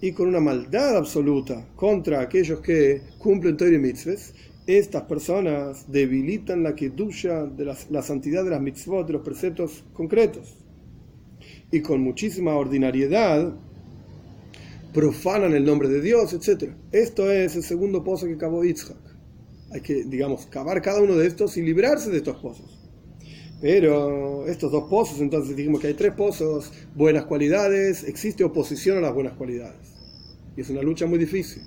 Speaker 1: y con una maldad absoluta contra aquellos que cumplen Toiro y mitzvahs, estas personas debilitan la kedusha de la, la santidad de las mitzvot, de los preceptos concretos, y con muchísima ordinariedad profanan el nombre de Dios, etc. Esto es el segundo pozo que cavó Yitzhak. Hay que, digamos, cavar cada uno de estos y librarse de estos pozos. Pero estos dos pozos, entonces dijimos que hay tres pozos, buenas cualidades, existe oposición a las buenas cualidades. Y es una lucha muy difícil.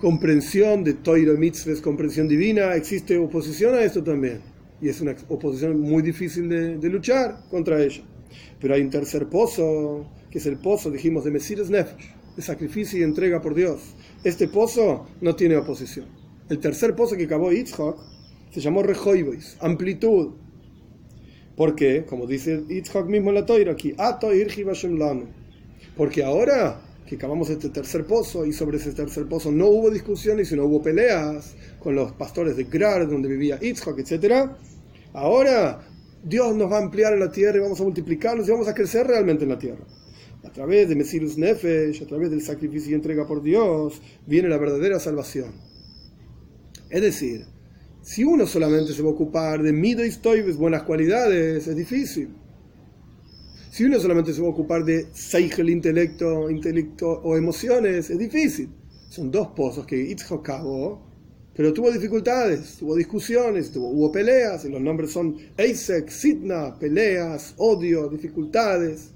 Speaker 1: Comprensión de Toiro Mitzvahs, comprensión divina, existe oposición a esto también. Y es una oposición muy difícil de luchar contra ella. Pero hay un tercer pozo que es el pozo, dijimos, de Mesiras Nefesh, de sacrificio y entrega por Dios. Este pozo no tiene oposición. El tercer pozo que acabó Yitzhak se llamó Rehoibois, amplitud. ¿Por qué? Como dice Yitzhak mismo en la Toira aquí, Porque ahora que acabamos este tercer pozo y sobre ese tercer pozo no hubo discusiones, sino hubo peleas con los pastores de Grar, donde vivía Yitzhak, etc. Ahora Dios nos va a ampliar en la tierra y vamos a multiplicarnos y vamos a crecer realmente en la tierra a través de Mesirus Nefesh, a través del sacrificio y entrega por Dios, viene la verdadera salvación. Es decir, si uno solamente se va a ocupar de mido y buenas cualidades, es difícil. Si uno solamente se va a ocupar de Seigel, intelecto, intelecto o emociones, es difícil. Son dos pozos que Itzhak cavó, pero tuvo dificultades, tuvo discusiones, tuvo, hubo peleas, y los nombres son Eisek, Sidna, peleas, odio, dificultades.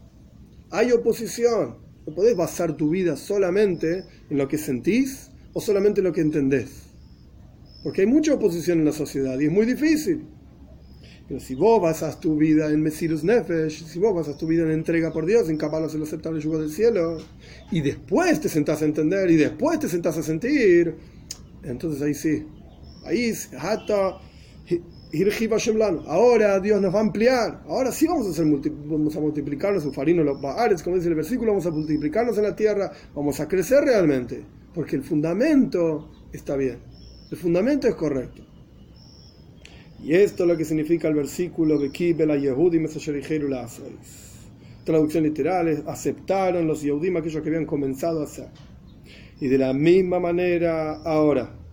Speaker 1: Hay oposición. No podés basar tu vida solamente en lo que sentís o solamente en lo que entendés. Porque hay mucha oposición en la sociedad y es muy difícil. Pero si vos basas tu vida en Mesirus Nefesh, si vos basas tu vida en entrega por Dios, en capaz el aceptable yugo del cielo, y después te sentás a entender y después te sentás a sentir, entonces ahí sí. Ahí, hasta Ahora Dios nos va a ampliar. Ahora sí vamos a, hacer vamos a multiplicarnos en los baares, como dice el versículo, vamos a multiplicarnos en la tierra, vamos a crecer realmente. Porque el fundamento está bien. El fundamento es correcto. Y esto es lo que significa el versículo de Kibela Yehudi Traducción literal es, aceptaron los Yehudim aquellos que habían comenzado a hacer. Y de la misma manera ahora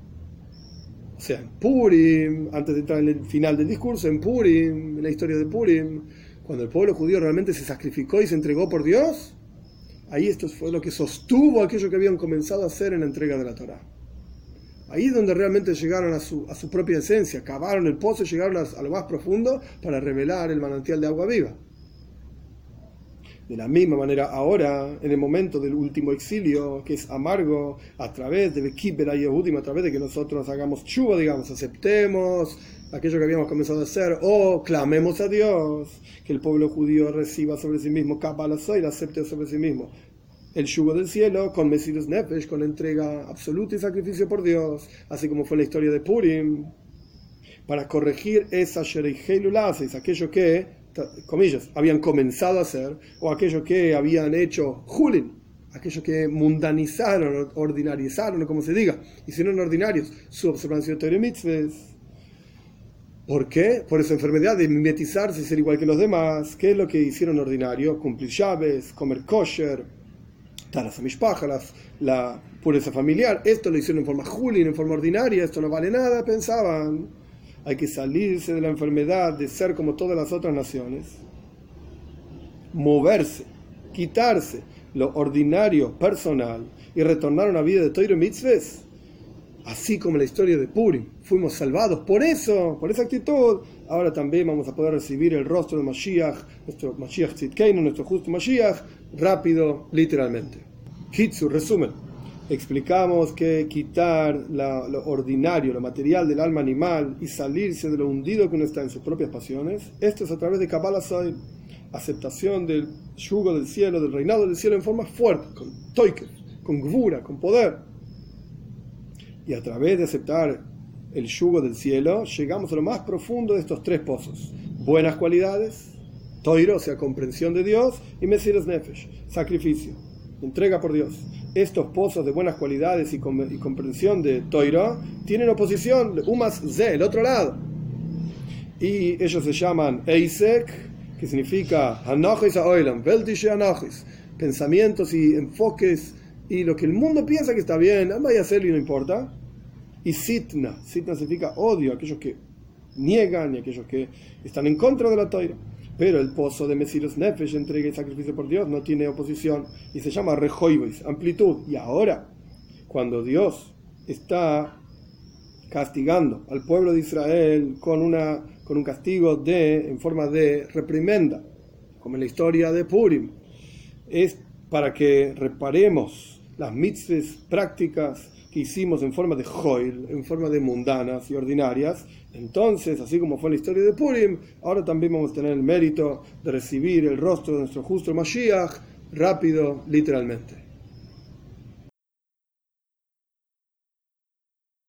Speaker 1: o sea, en Purim, antes de entrar en el final del discurso, en Purim, en la historia de Purim, cuando el pueblo judío realmente se sacrificó y se entregó por Dios, ahí esto fue lo que sostuvo aquello que habían comenzado a hacer en la entrega de la Torah. Ahí es donde realmente llegaron a su, a su propia esencia, cavaron el pozo y llegaron a lo más profundo para revelar el manantial de agua viva. De la misma manera, ahora, en el momento del último exilio, que es amargo, a través de Bekibera y a través de que nosotros hagamos chuva, digamos, aceptemos aquello que habíamos comenzado a hacer, o clamemos a Dios, que el pueblo judío reciba sobre sí mismo, y acepte sobre sí mismo el yugo del cielo con Mesirus Nefesh, con entrega absoluta y sacrificio por Dios, así como fue la historia de Purim, para corregir esa Shereihelulasis, aquello que comillas, habían comenzado a hacer, o aquellos que habían hecho Julin, aquellos que mundanizaron, ordinarizaron, como se diga, hicieron ordinarios su observancia de mitzvahs. ¿Por qué? Por esa enfermedad de mimetizarse y ser igual que los demás. ¿Qué es lo que hicieron ordinario? Cumplir llaves, comer kosher, taras pájaras, la pureza familiar. Esto lo hicieron en forma julin, en forma ordinaria, esto no vale nada, pensaban hay que salirse de la enfermedad de ser como todas las otras naciones, moverse, quitarse lo ordinario, personal y retornar a una vida de Toiro Mitzvahs, así como la historia de Purim. Fuimos salvados por eso, por esa actitud. Ahora también vamos a poder recibir el rostro de Mashiach, nuestro Mashiach Tzidkeinu, nuestro justo Mashiach, rápido, literalmente. Kitsu, resumen explicamos que quitar lo ordinario, lo material del alma animal y salirse de lo hundido que uno está en sus propias pasiones, esto es a través de Kabbalah Soy, aceptación del yugo del cielo, del reinado del cielo en forma fuerte, con toike, con gvura, con poder. Y a través de aceptar el yugo del cielo, llegamos a lo más profundo de estos tres pozos. Buenas cualidades, toiro, o sea, comprensión de Dios, y mesiras nefesh, sacrificio, entrega por Dios. Estos pozos de buenas cualidades y, comprensión de Toira tienen oposición, Umas Z, el otro lado. Y ellos se llaman Eisek, que significa Hanachis Aoilam, Veltische Hanachis, pensamientos y enfoques y lo que el mundo piensa que está bien, vaya a hacerlo y no importa. Y Sitna, Sitna significa odio, aquellos que niegan y aquellos que están en contra de la Toira. Pero el pozo de Mesiros Nefesh, entrega y sacrificio por Dios, no tiene oposición y se llama Rejoivis, amplitud. Y ahora, cuando Dios está castigando al pueblo de Israel con, una, con un castigo de, en forma de reprimenda, como en la historia de Purim, es para que reparemos las mitzvahs prácticas que hicimos en forma de joil, en forma de mundanas y ordinarias, entonces, así como fue la historia de Purim, ahora también vamos a tener el mérito de recibir el rostro de nuestro justo Mashiach rápido, literalmente.